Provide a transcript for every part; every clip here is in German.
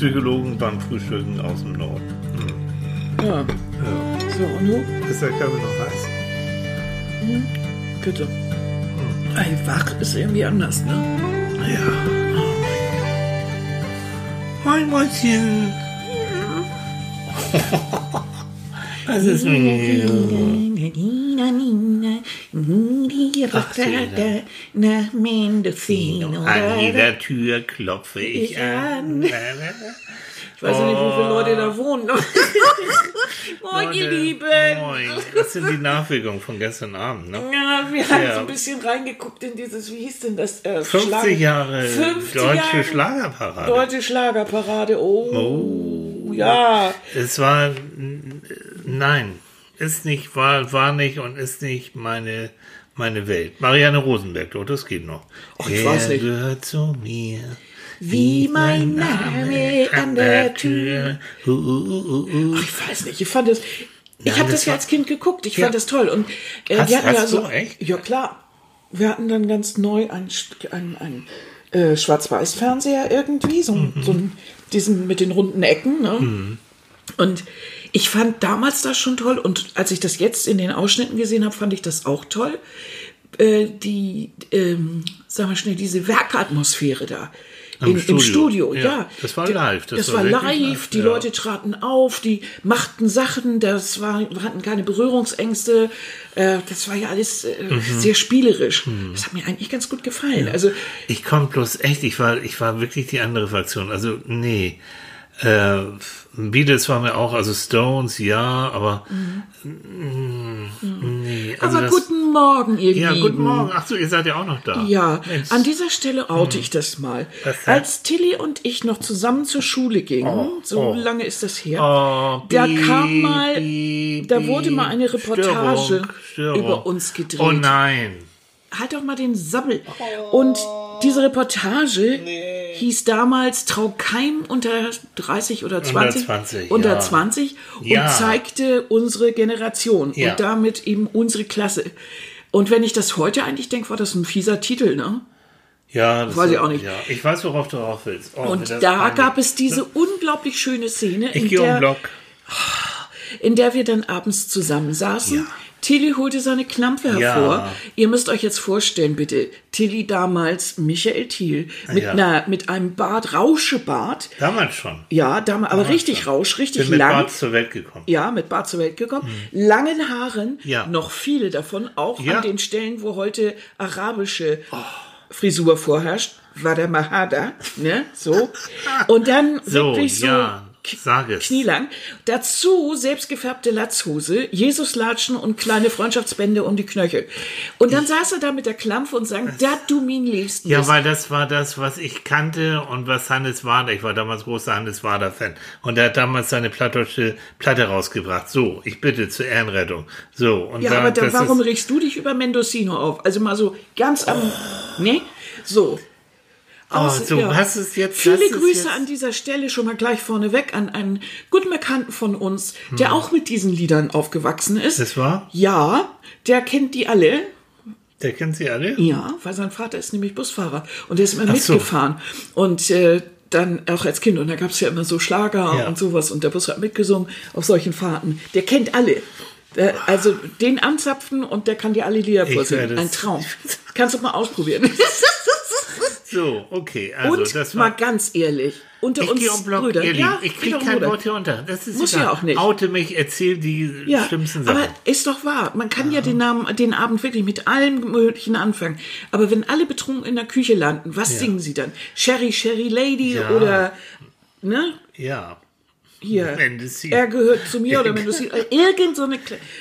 Psychologen beim Frühstücken aus dem Norden. Hm. Ja. Ja. So, und nun? Ist der Körper noch heiß? Bitte. Ey, wach ist irgendwie anders, ne? Ja. Moin, Mäuschen. Was ist mit Ach, Selina. Nach Mendocino. An jeder Tür klopfe ich an. Ich weiß ja nicht, wie viele Leute da wohnen. Moin, ihr Leute, Lieben. Moin. Das sind die Nachwirkungen von gestern Abend, ne? Ja, wir haben Ja. so ein bisschen reingeguckt in dieses, wie hieß denn das? Äh, 50 Schlag- Jahre 50 deutsche Jahre Schlagerparade. Deutsche Schlagerparade. Oh, ja. Es war, nein, ist nicht, war, war nicht und ist nicht meine, meine Welt. Marianne Rosenberg, doch, das geht noch. Ach, ich weiß nicht. gehört zu mir. Wie mein Name an der Tür. Uh, uh, uh, uh. Ach, ich weiß nicht, ich fand das. Ich habe das das ja als Kind geguckt. Ich Ja. fand das toll. Und äh, Hast- wir hatten ja so. echt? Ja, klar. Wir hatten dann ganz neu einen, einen, einen äh, Schwarz-Weiß-Fernseher irgendwie, so, Mhm. ein- so ein, diesen mit den runden Ecken. Ne? Und ich fand damals das schon toll. Und als ich das jetzt in den Ausschnitten gesehen habe, fand ich das auch toll. Äh, die, ähm, sagen wir schnell, diese Werkatmosphäre da. In, Studio. Im Studio, Ja, ja. das war live, das Das, war war live, live, die ja. Leute traten auf, die machten Sachen, das war, hatten keine Berührungsängste, äh, das war ja alles äh, Mhm. sehr spielerisch. Das hat mir eigentlich ganz gut gefallen. Also, Ich komme bloß echt, ich war, ich war wirklich die andere Fraktion. Also, nee. Äh, Beatles war mir auch, also Stones, ja, aber mm, nee. Also aber das, guten Morgen, ihr Ja, Lieben. guten Morgen. Ach so, ihr seid ja auch noch da. Ja, Mensch. an dieser Stelle oute ich das mal. Was? Als Tilly und ich noch zusammen zur Schule gingen, so oh. lange ist das her, Oh, da piep, kam mal, piep, da wurde mal eine. Reportage Störung, Störung. über uns gedreht. Oh nein. halt doch mal den Sabbel. Und diese Reportage hieß damals Trau keinem unter 30 oder 20. 20, unter ja. 20 und Ja. zeigte unsere Generation Ja. und damit eben unsere Klasse. Und wenn ich das heute eigentlich denke, war das ein fieser Titel, ne? Ja, das Weiß ich auch nicht. Ja, ich weiß, worauf du rauf willst. Oh, Und da gab es diese unglaublich schöne Szene, Ich in um der, Block. in der wir dann abends zusammensaßen. Ja. Tilly holte seine Klampe hervor. Ja. Ihr müsst euch jetzt vorstellen, bitte. Tilly damals, Michael Thiel, mit, Ja. einer, mit einem Bart, Rauschebart. Damals schon. Ja, damals, aber richtig Rausch, richtig Bin mit lang. Bart zur Welt gekommen. Ja, mit Bart zur Welt gekommen. Langen Haaren, Ja. noch viele davon, auch an den Stellen, wo heute arabische Frisur vorherrscht, war der Mahada, ne, so. Und dann So, wirklich so ja, sag es. knielang. Dazu selbstgefärbte Latzhose, Jesuslatschen und kleine Freundschaftsbände um die Knöchel. Und dann saß er da mit der Klampe und sang, dat du min liebst. Ja, weil das war das, was ich kannte und was Hannes Wader, ich war damals großer Hannes Wader-Fan und er hat damals seine plattdeutsche Platte rausgebracht. So, ich bitte zur Ehrenrettung. So, und Ja, da, aber dann, warum ist, regst du dich über Mendocino auf? Also mal so ganz am, ne? So. Oh, Aus- so, ja. hast es jetzt. Viele Grüße jetzt, an dieser Stelle schon mal gleich vorneweg an einen guten Bekannten von uns, der Hm. auch mit diesen Liedern aufgewachsen ist. Das war? Ja, der kennt die alle. Der kennt sie alle? Ja, weil sein Vater ist nämlich Busfahrer und der ist immer Ach so. mitgefahren. Und äh, dann auch als Kind. Und da gab es ja immer so Schlager Ja. und sowas. Und der Bus hat mitgesungen auf solchen Fahrten. Der kennt alle. Der, also den anzapfen und der kann dir alle Lieder vorsingen. Ein Traum. Kannst du mal ausprobieren. So, okay. Also, und das mal ganz ehrlich, unter Ich uns um Block, Brüdern. ihr ja. Ich kriege kein. Wort hier unter. Das ist Muss egal. ja auch nicht. Oute mich, erzähl die Ja, schlimmsten Sachen. aber ist doch wahr. Man kann ja den, Namen, den Abend wirklich mit allem Möglichen anfangen. Aber wenn alle betrunken in der Küche landen, was singen sie dann? Sherry, Sherry Lady Ja. oder, ne? ja. Hier. Er gehört zu mir oder Mendocino. Irgend so, eine,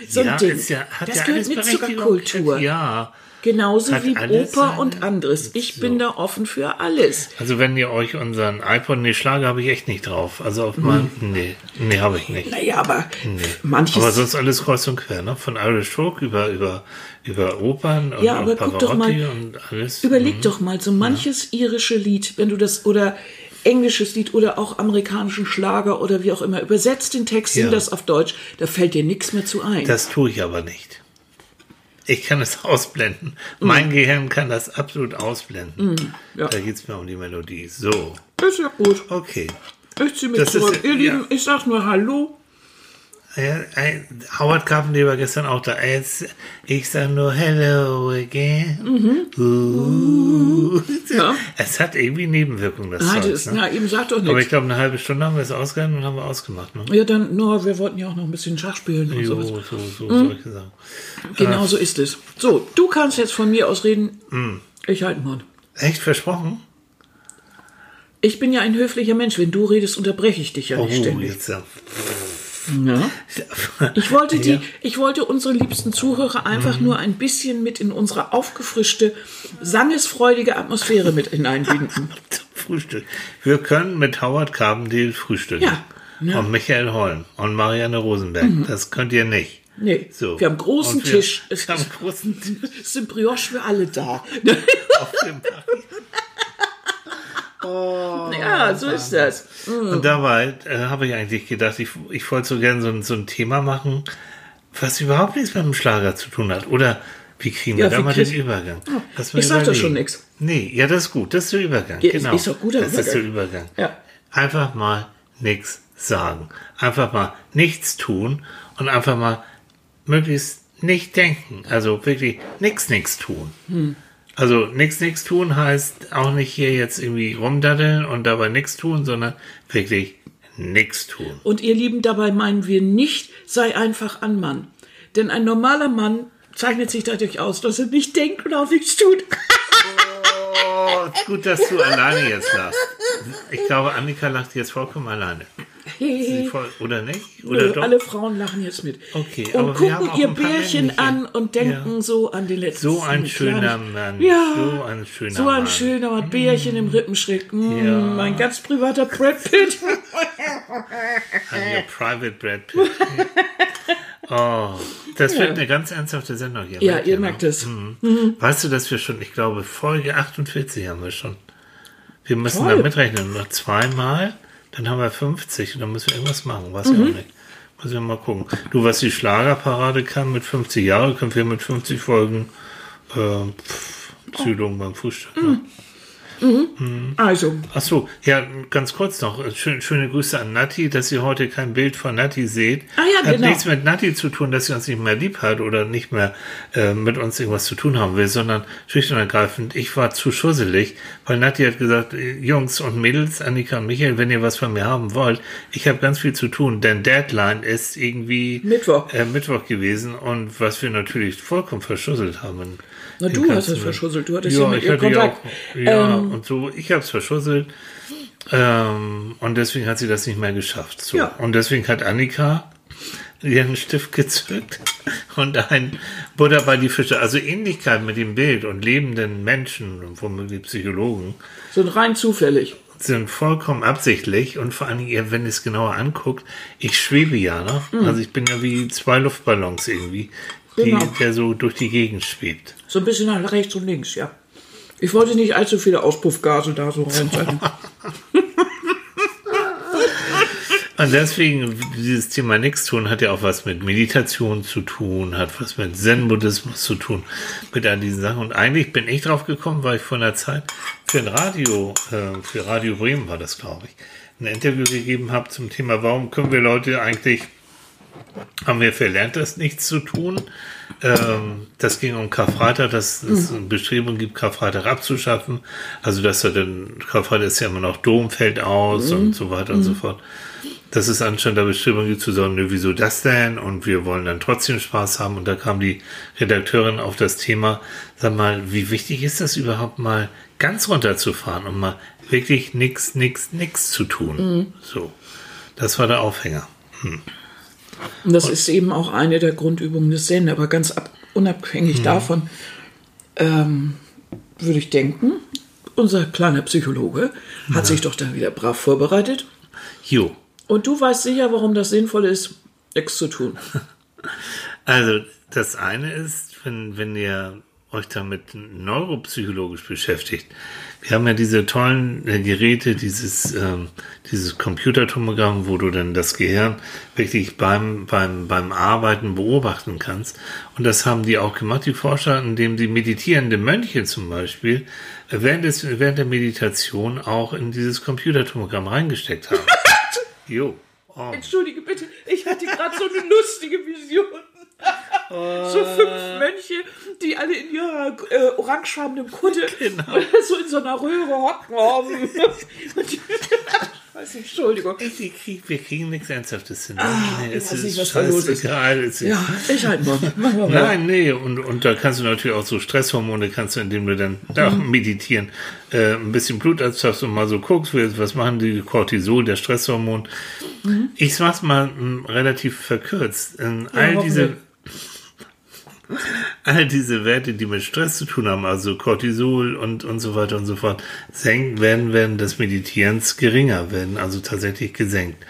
so ein ja, Ding. ja, das ja gehört mit. Zuckerkultur. Ja. Genauso Hat wie Oper und anderes. Ich bin da offen für alles. Also wenn ihr euch unseren iPod, nee, Schlager habe ich echt nicht drauf. Also auf meinem, nee, nee, habe ich nicht. Naja, aber manches. Aber sonst alles kreuz und quer, ne? Von Irish Folk über, über, über Opern und, Ja, und aber guck doch mal- und alles. Überleg doch mal, so manches irische Lied, wenn du das oder englisches Lied oder auch amerikanischen Schlager oder wie auch immer, übersetzt den Text, Ja. das auf Deutsch, da fällt dir nichts mehr zu ein. Das tue ich aber nicht. Ich kann es ausblenden. Mein Gehirn kann das absolut ausblenden. Mm. ja. Da geht es mir um die Melodie. So, ist ja gut. okay. Ich ziehe mich Das ist- zurück. Ihr ja. Lieben, ich sag nur Hallo. Ein- Howard Carpenter war gestern auch da. Ich sag nur Hello again. Uh. Ja. Es hat irgendwie Nebenwirkungen, das Nein, Zeugs, das, ne? na, eben sag doch Aber ich nichts. glaube, eine halbe Stunde haben wir es ausgehalten und haben wir ausgemacht. Ne? Ja, dann, nur, wir wollten ja auch noch ein bisschen Schach spielen und Jo, sowas. so, so, solche Sachen. Genau so ist es. So, du kannst jetzt von mir aus reden. Hm. Ich halte Mund. Echt versprochen? Ich bin ja ein höflicher Mensch. Wenn du redest, unterbreche ich dich ja Oh, nicht ständig. jetzt. ja. Ja. Ich wollte die, Ja. Mhm. ich wollte unsere liebsten Zuhörer einfach nur ein bisschen mit in unsere aufgefrischte, sangesfreudige Atmosphäre mit hineinbinden. Frühstück. Wir können mit Howard Carpendale frühstücken. Ja. Mhm. Und Michael Holm und Marianne Rosenberg. Das könnt ihr nicht. Nee, So. wir haben großen wir- Tisch. Es, Wir haben einen großen Tisch es sind Brioche für alle da. auf dem ja, so ist das. Und dabei äh, habe ich eigentlich gedacht, ich, ich wollte so gerne so, ein- so ein Thema machen, was überhaupt nichts mit dem Schlager zu tun hat. Oder wie kriegen wir Ja, da wie mal den Übergang? Mal ich sag doch schon nix. Nee, ja, das ist gut. Das ist der Übergang. Ja, genau. ist doch guter das ist der Übergang. Übergang. Ja. Einfach mal nichts sagen. Einfach mal nichts tun und einfach mal möglichst nicht denken. Also wirklich nichts, nichts tun. Hm. Also nichts, nichts tun heißt auch nicht hier jetzt irgendwie rumdaddeln und dabei nichts tun, sondern wirklich nichts tun. Und ihr Lieben, dabei meinen wir nicht, sei einfach ein Mann. Denn ein normaler Mann zeichnet sich dadurch aus, dass er nicht denkt und auch nichts tut. Oh, gut, dass du alleine jetzt lachst. Ich glaube, Annika lacht jetzt vollkommen alleine. Voll, oder nicht? Oder Nö, alle Frauen lachen jetzt mit. Okay, und aber gucken ihr Bärchen männliche. an und denken Ja. so an den letzten. So ein schöner Mann. Ja, So ein schöner so ein Mann. schöner Mann. Bärchen im Rippenschritt. Mm, Ja. Mein ganz privater Brad Pitt. Ihr Private Brad Pitt. Oh, das wird eine ganz ernsthafte Sendung hier. ja, ihr ne? merkt es. Weißt du, dass wir schon, ich glaube, Folge 48 haben wir schon. Wir müssen Toll. da mitrechnen. Noch zweimal, dann haben wir 50 und dann müssen wir irgendwas machen. Weiß ich Mhm. auch nicht. Müssen wir mal gucken. Du, was die Schlagerparade kann mit 50 Jahren, können wir mit 50 Folgen äh, pff, Psychologen beim Frühstück. Ne? Also, Ach so, ja, ganz kurz noch. Schön, schöne Grüße an Nati, dass ihr heute kein Bild von Nati seht. Ah ja, hat genau. nichts mit Nati zu tun, dass sie uns nicht mehr lieb hat oder nicht mehr äh, mit uns irgendwas zu tun haben will, sondern schlicht und ergreifend, ich war zu schusselig, weil Nati hat gesagt, äh, Jungs und Mädels, Annika und Michael, wenn ihr was von mir haben wollt, ich habe ganz viel zu tun, denn Deadline ist irgendwie Mittwoch. Äh, Mittwoch gewesen und was wir natürlich vollkommen verschusselt haben. Na, du hast es verschusselt. Du hattest ja mit ich ihr ja Kontakt. auch, ja, Ähm, und so, ich habe es verschusselt. Ähm, und deswegen hat sie das nicht mehr geschafft. So. Ja. Und deswegen hat Annika ihren Stift gezückt und ein Butter bei die Fische. Also Ähnlichkeit mit dem Bild und lebenden Menschen und womöglich Psychologen sind rein zufällig. sind vollkommen absichtlich und vor allen Dingen, wenn ihr es genauer anguckt, ich schwebe ja, ne? Mhm. Also ich bin ja wie zwei Luftballons irgendwie, die, Genau. der so durch die Gegend schwebt. So ein bisschen nach rechts und links, ja. Ich wollte nicht allzu viele Auspuffgase da so reinsetzen. Und deswegen, dieses Thema Nichts tun hat ja auch was mit Meditation zu tun, hat was mit Zen-Buddhismus zu tun, mit all diesen Sachen. Und eigentlich bin ich drauf gekommen, weil ich vor einer Zeit für ein Radio, äh, für Radio Bremen war das, glaube ich, ein Interview gegeben habe zum Thema, warum können wir Leute eigentlich, haben wir verlernt, das nichts zu tun. Ähm, das ging um Karfreitag, dass es eine Bestrebung gibt, Karfreitag abzuschaffen. Also, dass er dann, Karfreitag ist ja immer noch Dom fällt aus und so weiter und so fort. Dass es anscheinend der Bestrebung gibt zu sagen, nö, wieso das denn? Und wir wollen dann trotzdem Spaß haben. Und da kam die Redakteurin auf das Thema, sag mal, wie wichtig ist das überhaupt mal ganz runterzufahren und mal wirklich nix, nix, nix zu tun? So. Das war der Aufhänger. Und das ist eben auch eine der Grundübungen des Zen. Aber ganz ab, unabhängig davon ähm, würde ich denken, unser kleiner Psychologe hat sich doch da wieder brav vorbereitet. Jo. Und du weißt sicher, warum das sinnvoll ist, nichts zu tun. Also, das eine ist, wenn, wenn ihr euch damit neuropsychologisch beschäftigt. Wir haben ja diese tollen äh, Geräte, dieses, ähm, dieses Computertomogramm, wo du dann das Gehirn wirklich beim, beim, beim Arbeiten beobachten kannst. Und das haben die auch gemacht, die Forscher, indem sie meditierende Mönche zum Beispiel äh, während, des, während der Meditation auch in dieses Computertomogramm reingesteckt haben. Jo. Oh. Entschuldige bitte, ich hatte gerade so eine lustige Vision. So fünf Mönche, die alle in ihrer äh, orangefarbenen Kutte genau. so in so einer Röhre hocken. Nicht, Entschuldigung. Ich, krieg, wir kriegen nichts Ernsthaftes hin. Ah, nee, es ist nicht, was scheißegal. Ist ja, ich halt mal. mal. Nein, nee, und, und da kannst du natürlich auch so Stresshormone, kannst du, indem du dann da mhm. meditieren, äh, ein bisschen Blut abzahlst und mal so guckst, was machen die Cortisol, der Stresshormon. Mhm. Ich mach's mal m, relativ verkürzt. In ja, all diese all diese Werte, die mit Stress zu tun haben, also Cortisol und, und so weiter und so fort, senkt, werden während des Meditierens geringer, werden also tatsächlich gesenkt.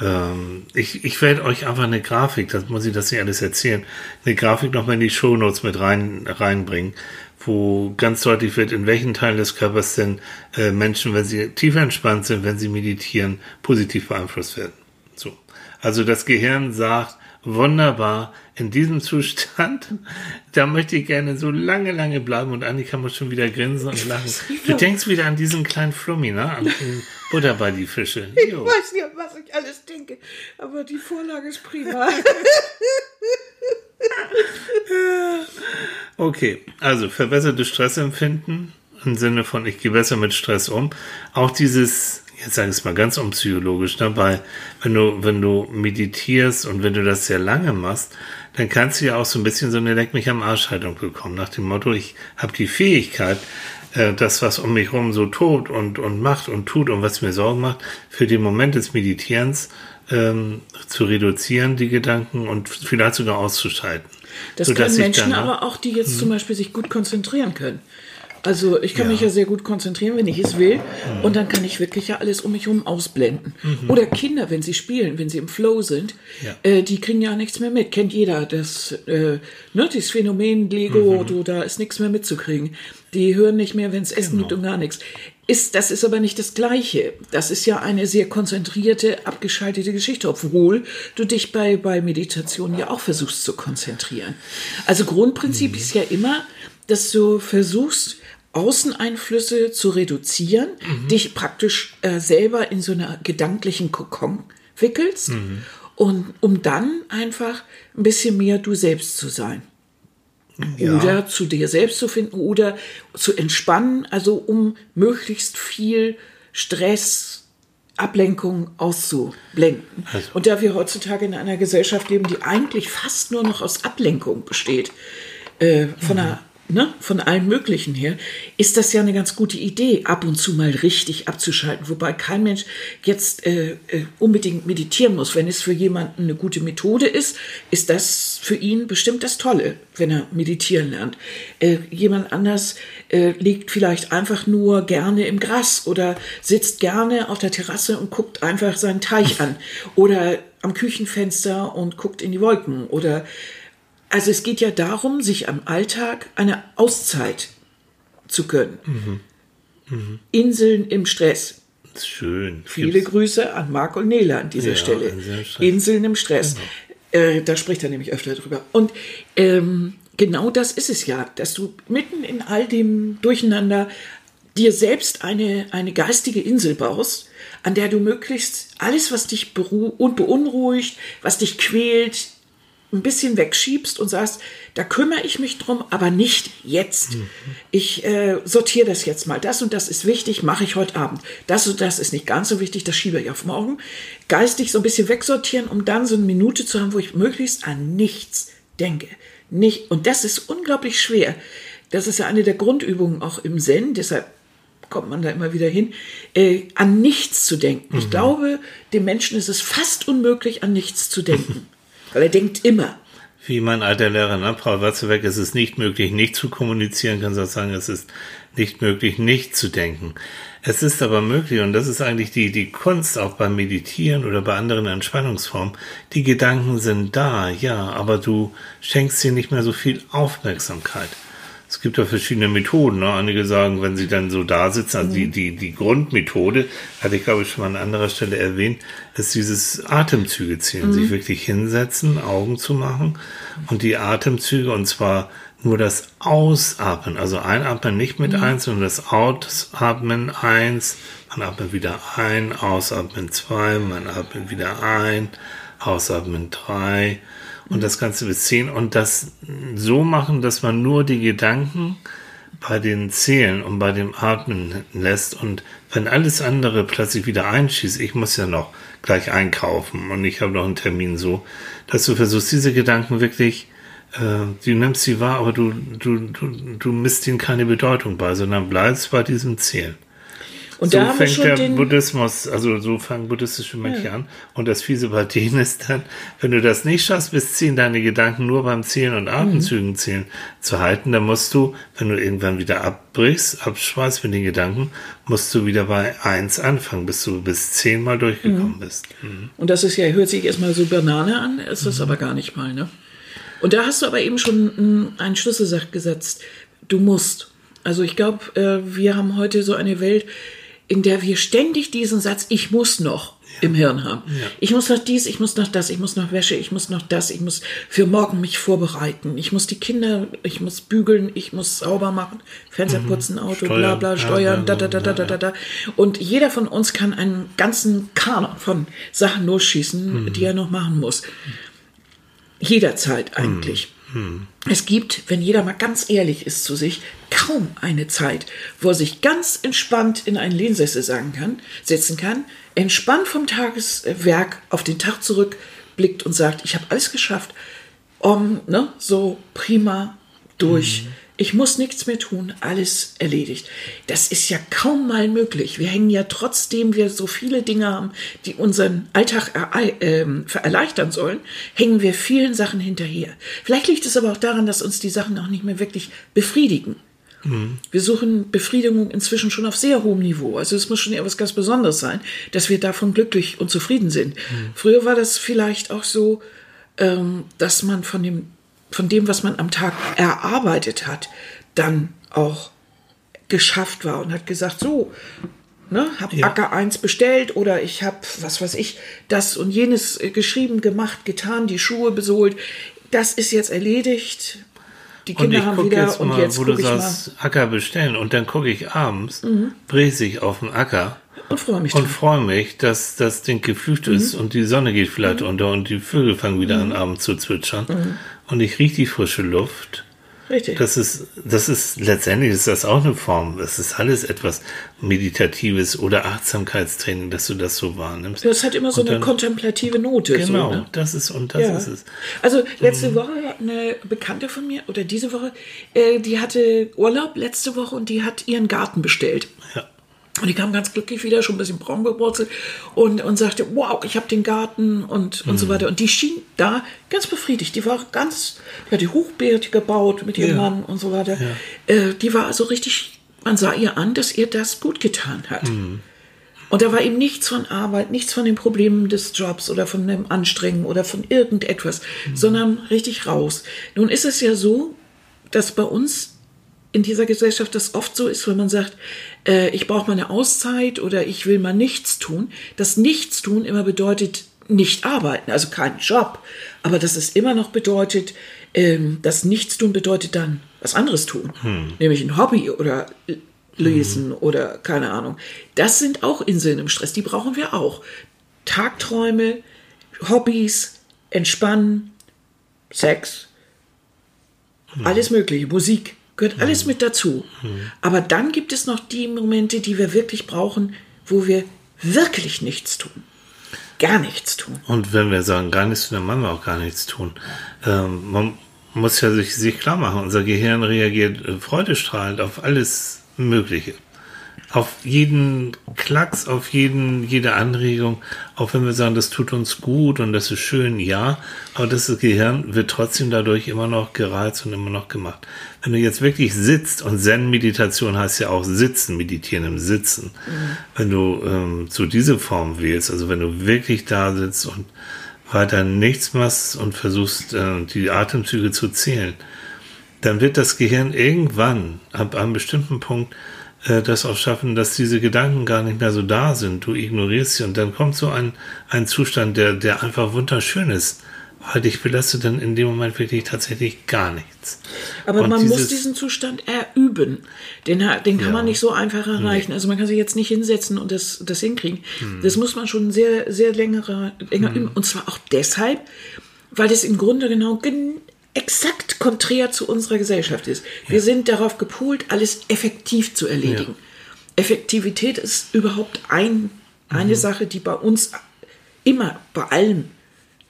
Ähm, ich, ich werde euch einfach eine Grafik, das muss ich das nicht alles erzählen, eine Grafik nochmal in die Show Notes mit rein, reinbringen, wo ganz deutlich wird, in welchen Teilen des Körpers denn äh, Menschen, wenn sie tief entspannt sind, wenn sie meditieren, positiv beeinflusst werden. So. Also das Gehirn sagt, wunderbar, in diesem Zustand, da möchte ich gerne so lange, lange bleiben und Annika muss schon wieder grinsen und lachen. Du denkst wieder an diesen kleinen Flummi, ne? An den Butter bei die Fische. Ich weiß nicht, was ich alles denke, aber die Vorlage ist prima. okay, also verbessertes Stressempfinden im Sinne von ich gehe besser mit Stress um. Auch dieses jetzt sage ich es mal ganz unpsychologisch dabei, wenn du, wenn du meditierst und wenn du das sehr lange machst, dann kannst du ja auch so ein bisschen so eine Leck mich am Arsch Haltung bekommen, nach dem Motto, ich habe die Fähigkeit, äh, das, was um mich herum so tobt und, und macht und tut und was mir Sorgen macht, für den Moment des Meditierens ähm, zu reduzieren, die Gedanken und vielleicht sogar auszuschalten. Das können Menschen aber auch, die jetzt hm. zum Beispiel sich gut konzentrieren können. Also ich kann ja. mich ja sehr gut konzentrieren, wenn ich es will. Mhm. Und dann kann ich wirklich ja alles um mich herum ausblenden. Mhm. Oder Kinder, wenn sie spielen, wenn sie im Flow sind, ja. äh, die kriegen ja nichts mehr mit. Kennt jeder das, äh, ne, dieses Phänomen Lego, mhm. du, da ist nichts mehr mitzukriegen. Die hören nicht mehr, wenn es Essen genau. gibt und gar nichts. Ist, das ist aber nicht das Gleiche. Das ist ja eine sehr konzentrierte, abgeschaltete Geschichte, obwohl du dich bei, bei Meditation ja auch versuchst zu konzentrieren. Also Grundprinzip mhm. ist ja immer, dass du versuchst, Außeneinflüsse zu reduzieren, mhm. dich praktisch äh, selber in so einer gedanklichen Kokon wickelst mhm. und um dann einfach ein bisschen mehr du selbst zu sein. Ja. Oder zu dir selbst zu finden oder zu entspannen, also um möglichst viel Stress, Ablenkung auszublenden. Also. Und da wir heutzutage in einer Gesellschaft leben, die eigentlich fast nur noch aus Ablenkung besteht, äh, von mhm. einer ne, von allen möglichen her, ist das ja eine ganz gute Idee, ab und zu mal richtig abzuschalten. Wobei kein Mensch jetzt äh, äh, unbedingt meditieren muss. Wenn es für jemanden eine gute Methode ist, ist das für ihn bestimmt das Tolle, wenn er meditieren lernt. Äh, jemand anders äh, liegt vielleicht einfach nur gerne im Gras oder sitzt gerne auf der Terrasse und guckt einfach seinen Teich an oder am Küchenfenster und guckt in die Wolken oder also es geht ja darum, sich am Alltag eine Auszeit zu gönnen. Mhm. Mhm. Inseln im Stress. Schön. Viele Gibt's? Grüße an Marc und Nele an dieser ja, Stelle. Inseln im Stress. Genau. Äh, da spricht er nämlich öfter drüber. Und ähm, genau das ist es ja, dass du mitten in all dem Durcheinander dir selbst eine, eine geistige Insel baust, an der du möglichst alles, was dich beunruhigt, was dich quält, ein bisschen wegschiebst und sagst, da kümmere ich mich drum, aber nicht jetzt. Mhm. Ich äh, sortiere das jetzt mal. Das und das ist wichtig, mache ich heute Abend. Das und das ist nicht ganz so wichtig, das schiebe ich auf morgen. Geistig so ein bisschen wegsortieren, um dann so eine Minute zu haben, wo ich möglichst an nichts denke. Nicht, und das ist unglaublich schwer. Das ist ja eine der Grundübungen auch im Zen, deshalb kommt man da immer wieder hin, äh, an nichts zu denken. Mhm. Ich glaube, dem Menschen ist es fast unmöglich, an nichts zu denken. Weil er denkt immer. Wie mein alter Lehrer, ne? Paul Watzeweg, es ist nicht möglich, nicht zu kommunizieren, kann auch sagen, es ist nicht möglich, nicht zu denken. Es ist aber möglich, und das ist eigentlich die, die Kunst auch beim Meditieren oder bei anderen Entspannungsformen. Die Gedanken sind da, ja, aber du schenkst sie nicht mehr so viel Aufmerksamkeit. Es gibt ja verschiedene Methoden. Ne? Einige sagen, wenn sie dann so da sitzen, also die, mhm. die, die Grundmethode, hatte ich glaube ich schon mal an anderer Stelle erwähnt, ist dieses Atemzüge ziehen, mhm. sich wirklich hinsetzen, Augen zu machen und die Atemzüge und zwar nur das Ausatmen, also Einatmen nicht mit eins, sondern das Ausatmen eins, man atmet wieder ein, ausatmen zwei, man atmet wieder ein, ausatmen drei und das Ganze bis zehn und das so machen, dass man nur die Gedanken bei den Zählen und bei dem Atmen lässt und wenn alles andere plötzlich wieder einschießt, ich muss ja noch gleich einkaufen und ich habe noch einen Termin so, dass du versuchst, diese Gedanken wirklich, äh, du nimmst sie wahr, aber du, du, du, du misst ihnen keine Bedeutung bei, sondern bleibst bei diesem Zählen. Und so da haben wir fängt schon der Buddhismus, also so fangen buddhistische Mönche an. Und das Fiese bei denen ist dann, wenn du das nicht schaffst, bis zehn deine Gedanken nur beim Zählen und Atemzügen Mhm. zählen zu halten, dann musst du, wenn du irgendwann wieder abbrichst, abschweißt mit den Gedanken, musst du wieder bei eins anfangen, bis du bis zehn mal durchgekommen bist. Mhm. Und das ist ja, hört sich erstmal so Banane an, ist es aber gar nicht mal, ne? Und da hast du aber eben schon einen Schlüsselsach gesetzt. Du musst. Also ich glaube, äh, wir haben heute so eine Welt, in der wir ständig diesen Satz, ich muss noch im Hirn haben. Ich muss noch dies, ich muss noch das, ich muss noch Wäsche, ich muss noch das, ich muss für morgen mich vorbereiten. Ich muss die Kinder, ich muss bügeln, ich muss sauber machen, Fenster putzen, Auto, bla Steuern. bla, Ja, steuern, ja, da da da da da da da. Und jeder von uns kann einen ganzen Kanon von Sachen losschießen, die er noch machen muss. Jederzeit eigentlich. Es gibt, wenn jeder mal ganz ehrlich ist zu sich, kaum eine Zeit, wo er sich ganz entspannt in einen Lehnsessel sagen kann, setzen kann, entspannt vom Tageswerk auf den Tag zurückblickt und sagt, ich habe alles geschafft, um, ne, so prima durch. Ich muss nichts mehr tun, alles erledigt. Das ist ja kaum mal möglich. Wir hängen ja trotzdem, wir so viele Dinge haben, die unseren Alltag ähm, erleichtern sollen, hängen wir vielen Sachen hinterher. Vielleicht liegt es aber auch daran, dass uns die Sachen auch nicht mehr wirklich befriedigen. Wir suchen Befriedigung inzwischen schon auf sehr hohem Niveau. Also es muss schon etwas ganz Besonderes sein, dass wir davon glücklich und zufrieden sind. Früher war das vielleicht auch so, ähm, dass man von dem, von dem, was man am Tag erarbeitet hat, dann auch geschafft war und hat gesagt, so, ne, hab Ja. Acker 1 bestellt oder ich habe, was weiß ich, das und jenes geschrieben, gemacht, getan, die Schuhe besohlt. Das ist jetzt erledigt. Die Kinder haben wieder jetzt und mal, jetzt wo du mal Mhm. sagst, Acker bestellen und dann gucke ich abends, bräse ich auf den Acker und freue mich und freue mich, dass das Ding geflügt ist Mhm. und die Sonne geht vielleicht unter und die Vögel fangen wieder an Abend zu zwitschern und ich rieche die frische Luft. Richtig. Das ist, das ist, letztendlich ist das auch eine Form. Es ist alles etwas Meditatives oder Achtsamkeitstraining, dass du das so wahrnimmst. das hat immer so Und eine dann- kontemplative Note. Genau, So, ne? das ist, und das Ja. ist es. Also letzte Woche eine Bekannte von mir oder diese Woche, äh, die hatte Urlaub letzte Woche und die hat ihren Garten bestellt. Ja. Und die kam ganz glücklich wieder, schon ein bisschen braun gewurzelt und, und sagte, wow, ich habe den Garten und, und so weiter. Und die schien da ganz befriedigt. Die war ganz, die hat die Hochbeete gebaut mit ihrem Ja. Mann und so weiter. Äh, die war also richtig, man sah ihr an, dass ihr das gut getan hat. Und da war eben nichts von Arbeit, nichts von den Problemen des Jobs oder von dem Anstrengen oder von irgendetwas, sondern richtig raus. Nun ist es ja so, dass bei uns in dieser Gesellschaft das oft so ist, wenn man sagt, äh, ich brauche mal eine Auszeit oder ich will mal nichts tun. Das Nichtstun immer bedeutet nicht arbeiten, also kein Job. Aber dass es immer noch bedeutet, ähm, das Nichtstun bedeutet dann was anderes tun. Nämlich ein Hobby oder l- lesen oder keine Ahnung. Das sind auch Inseln im Stress, die brauchen wir auch. Tagträume, Hobbys, Entspannen, Sex, alles Mögliche, Musik, gehört alles mit dazu. Aber dann gibt es noch die Momente, die wir wirklich brauchen, wo wir wirklich nichts tun. Gar nichts tun. Und wenn wir sagen, gar nichts tun, dann machen wir auch gar nichts tun. Ähm, man muss ja sich, sich klar machen, unser Gehirn reagiert äh, freudestrahlend auf alles Mögliche. Auf jeden Klacks, auf jeden, jede Anregung, auch wenn wir sagen, das tut uns gut und das ist schön, ja, aber das Gehirn wird trotzdem dadurch immer noch gereizt und immer noch gemacht. Wenn du jetzt wirklich sitzt und Zen-Meditation heißt ja auch Sitzen, Meditieren im Sitzen. Wenn du ähm, so diese Form wählst, also wenn du wirklich da sitzt und weiter nichts machst und versuchst, äh, die Atemzüge zu zählen, dann wird das Gehirn irgendwann ab einem bestimmten Punkt äh, das auch schaffen, dass diese Gedanken gar nicht mehr so da sind. Du ignorierst sie und dann kommt so ein, ein Zustand, der, der einfach wunderschön ist, weil dich belastet dann in dem Moment wirklich tatsächlich gar nichts. Aber Und man muss dieses- diesen Zustand erüben. Den, den kann Ja. man nicht so einfach erreichen. Also man kann sich jetzt nicht hinsetzen und das, das hinkriegen. Hm. Das muss man schon sehr, sehr längere, länger üben. Und zwar auch deshalb, weil das im Grunde genau gen exakt konträr zu unserer Gesellschaft ist. Wir sind darauf gepolt, alles effektiv zu erledigen. Effektivität ist überhaupt ein, eine Mhm. Sache, die bei uns immer bei allem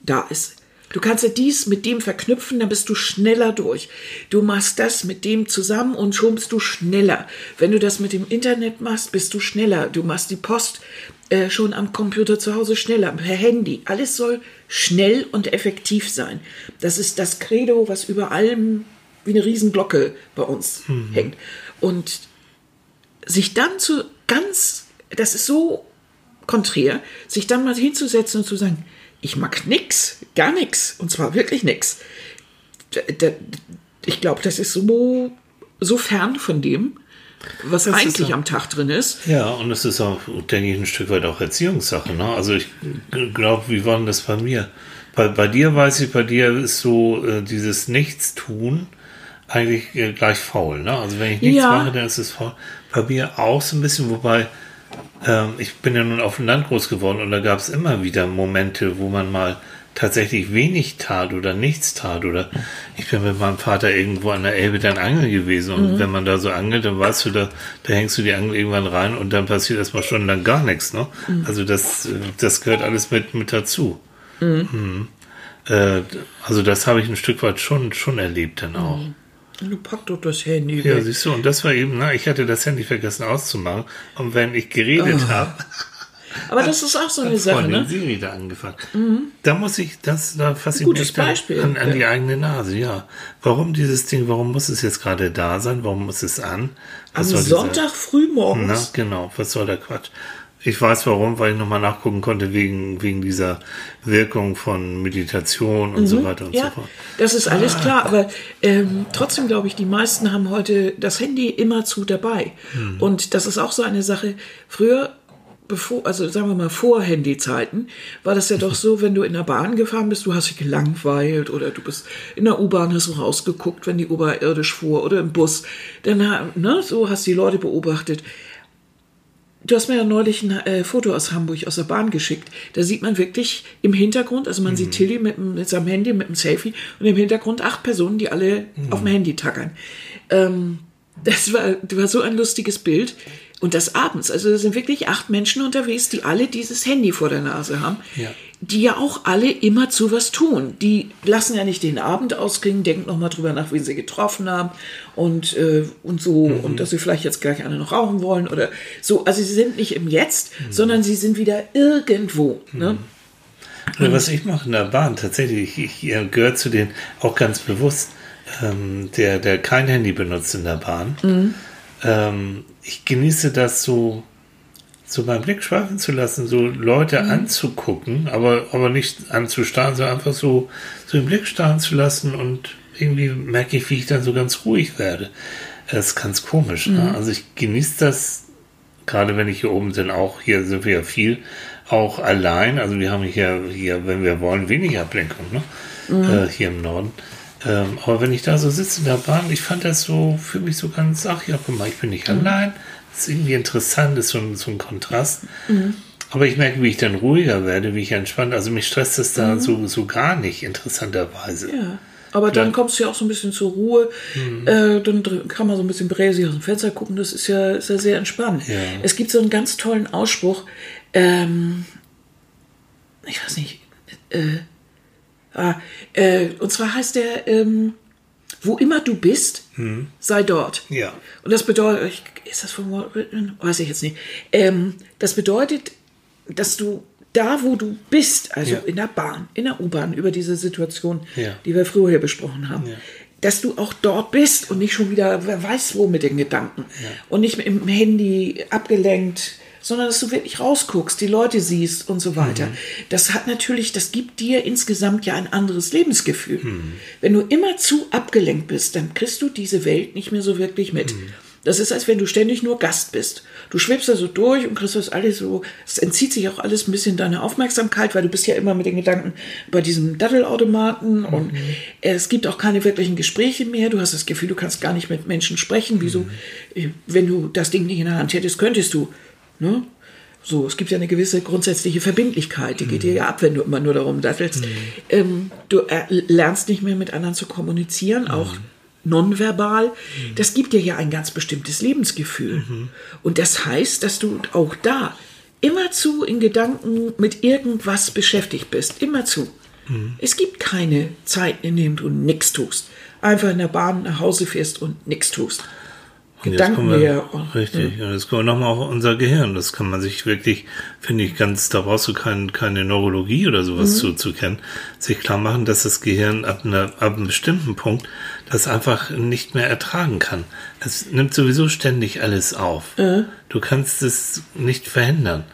da ist. Du kannst ja dies mit dem verknüpfen, dann bist du schneller durch. Du machst das mit dem zusammen und schon bist du schneller. Wenn du das mit dem Internet machst, bist du schneller. Du machst die Post äh, schon am Computer zu Hause schneller, per Handy. Alles soll schnell und effektiv sein. Das ist das Credo, was über allem wie eine Riesenglocke bei uns hängt. Und sich dann zu ganz, das ist so konträr, sich dann mal hinzusetzen und zu sagen, ich mag nix, gar nix, und zwar wirklich nix. Ich glaube, das ist so, so fern von dem, was Das eigentlich am Tag drin ist. Ja, und es ist auch, denke ich, ein Stück weit auch Erziehungssache. Ne? Also ich glaube, wie war denn das bei mir? Bei, bei dir weiß ich, bei dir ist so äh, dieses Nichtstun eigentlich äh, gleich faul. Ne? Also wenn ich nichts Ja. mache, dann ist es faul. Bei mir auch so ein bisschen, wobei ähm, ich bin ja nun auf dem Land groß geworden und da gab es immer wieder Momente, wo man mal tatsächlich wenig tat oder nichts tat oder ich bin mit meinem Vater irgendwo an der Elbe dann angeln gewesen und wenn man da so angelt, dann weißt du, da, da hängst du die Angel irgendwann rein und dann passiert erstmal stundenlang gar nichts, ne? Also das, das gehört alles mit, mit dazu. Mhm. Äh, also das habe ich ein Stück weit schon, schon erlebt dann auch. Du pack doch das Handy Ja, weg. siehst du, und das war eben, na, ich hatte das Handy vergessen auszumachen und wenn ich geredet habe, Aber das ist auch so eine Sache, Freundin ne? Siri da angefangen. Da muss ich, das, da fasse ich Gutes mich Beispiel, an, an die eigene Nase, ja. Warum dieses Ding, warum muss es jetzt gerade da sein? Warum muss es an? Am Was dieser- Sonntag früh Na, genau, was soll der Quatsch? Ich weiß warum, weil ich nochmal nachgucken konnte wegen, wegen dieser Wirkung von Meditation und so weiter und so Mhm. Ja, fort. das ist alles klar, aber ähm, trotzdem glaube ich, die meisten haben heute das Handy immerzu dabei. Hm. Und das ist auch so eine Sache. Früher, bevor, also sagen wir mal vor Handyzeiten, war das ja doch so, wenn du in der Bahn gefahren bist, du hast dich gelangweilt oder du bist in der U-Bahn, hast du rausgeguckt, wenn die oberirdisch fuhr oder im Bus. Dann, ne, so hast du die Leute beobachtet. Du hast mir ja neulich ein äh, Foto aus Hamburg aus der Bahn geschickt. Da sieht man wirklich im Hintergrund, also man sieht Tilly mit, mit seinem Handy, mit dem Selfie und im Hintergrund acht Personen, die alle auf dem Handy tackern. Ähm, das war, das war so ein lustiges Bild. Und das abends, also da sind wirklich acht Menschen unterwegs, die alle dieses Handy vor der Nase haben, Ja. die ja auch alle immer zu was tun. Die lassen ja nicht den Abend ausklingen, denken nochmal drüber nach, wen sie getroffen haben und, äh, und so, und dass sie vielleicht jetzt gleich alle noch rauchen wollen oder so. Also sie sind nicht im Jetzt, sondern sie sind wieder irgendwo. Ne? Oder was ich mache in der Bahn, tatsächlich, ich, ich äh, gehöre zu den auch ganz bewusst, ähm, der, der kein Handy benutzt in der Bahn. Ähm, ich genieße das so, so beim Blick schweifen zu lassen, so Leute anzugucken, aber, aber nicht anzustarren, sondern einfach so, so im Blick starren zu lassen und irgendwie merke ich, wie ich dann so ganz ruhig werde. Das ist ganz komisch. Ne? Also ich genieße das gerade wenn ich hier oben bin, auch hier sind wir ja viel, auch allein. Also wir haben hier, hier wenn wir wollen, weniger Ablenkung, ne? Äh, hier im Norden. Ähm, aber wenn ich da so sitze in der Bahn, ich fand das so für mich so ganz, ach ja, guck mal, ich bin nicht allein. Das ist irgendwie interessant, das ist so ein, so ein Kontrast. Aber ich merke, wie ich dann ruhiger werde, wie ich entspannt. Also mich stresst es da so, so gar nicht, interessanterweise. Ja. Aber dann kommst du ja auch so ein bisschen zur Ruhe. Äh, dann kann man so ein bisschen bräsig aus dem Fenster gucken. Das ist ja, ist ja sehr entspannt. Ja. Es gibt so einen ganz tollen Ausspruch. Ähm, ich weiß nicht. Äh, äh, und zwar heißt der, ähm, wo immer du bist, sei dort. Ja. Und das bedeutet, ist das von Walt Whitman? Weiß ich jetzt nicht. Ähm, das bedeutet, dass du da, wo du bist, also Ja. in der Bahn, in der U-Bahn, über diese Situation, Ja. die wir früher hier besprochen haben, Ja. dass du auch dort bist und nicht schon wieder, wer weiß wo mit den Gedanken. Und nicht mit dem Handy abgelenkt, sondern dass du wirklich rausguckst, die Leute siehst und so weiter. Das hat natürlich, das gibt dir insgesamt ja ein anderes Lebensgefühl. Wenn du immer zu abgelenkt bist, dann kriegst du diese Welt nicht mehr so wirklich mit. Das ist, als wenn du ständig nur Gast bist. Du schwebst da so durch und kriegst das alles so, es entzieht sich auch alles ein bisschen deiner Aufmerksamkeit, weil du bist ja immer mit den Gedanken bei diesem Daddelautomaten mhm. und es gibt auch keine wirklichen Gespräche mehr. Du hast das Gefühl, du kannst gar nicht mit Menschen sprechen. Wieso, mhm. wenn du das Ding nicht in der Hand hättest, könntest du. Ne? So, es gibt ja eine gewisse grundsätzliche Verbindlichkeit, die geht dir ja ab, wenn du immer nur darum dattelst. Mhm. Ähm, du äh, lernst nicht mehr mit anderen zu kommunizieren, auch nonverbal, das gibt dir ja ein ganz bestimmtes Lebensgefühl. Mhm. Und das heißt, dass du auch da immerzu in Gedanken mit irgendwas beschäftigt bist. Immerzu. Mhm. Es gibt keine Zeiten, in denen du nichts tust. Einfach in der Bahn nach Hause fährst und nichts tust. Gedanken wir, Richtig, ja. jetzt kommen wir nochmal auf unser Gehirn. Das kann man sich wirklich, finde ich, ganz, da brauchst du kein, keine Neurologie oder sowas mhm. zu, zu kennen, sich klar machen, dass das Gehirn ab, einer, ab einem bestimmten Punkt das einfach nicht mehr ertragen kann. Es nimmt sowieso ständig alles auf. Mhm. Du kannst es nicht verhindern.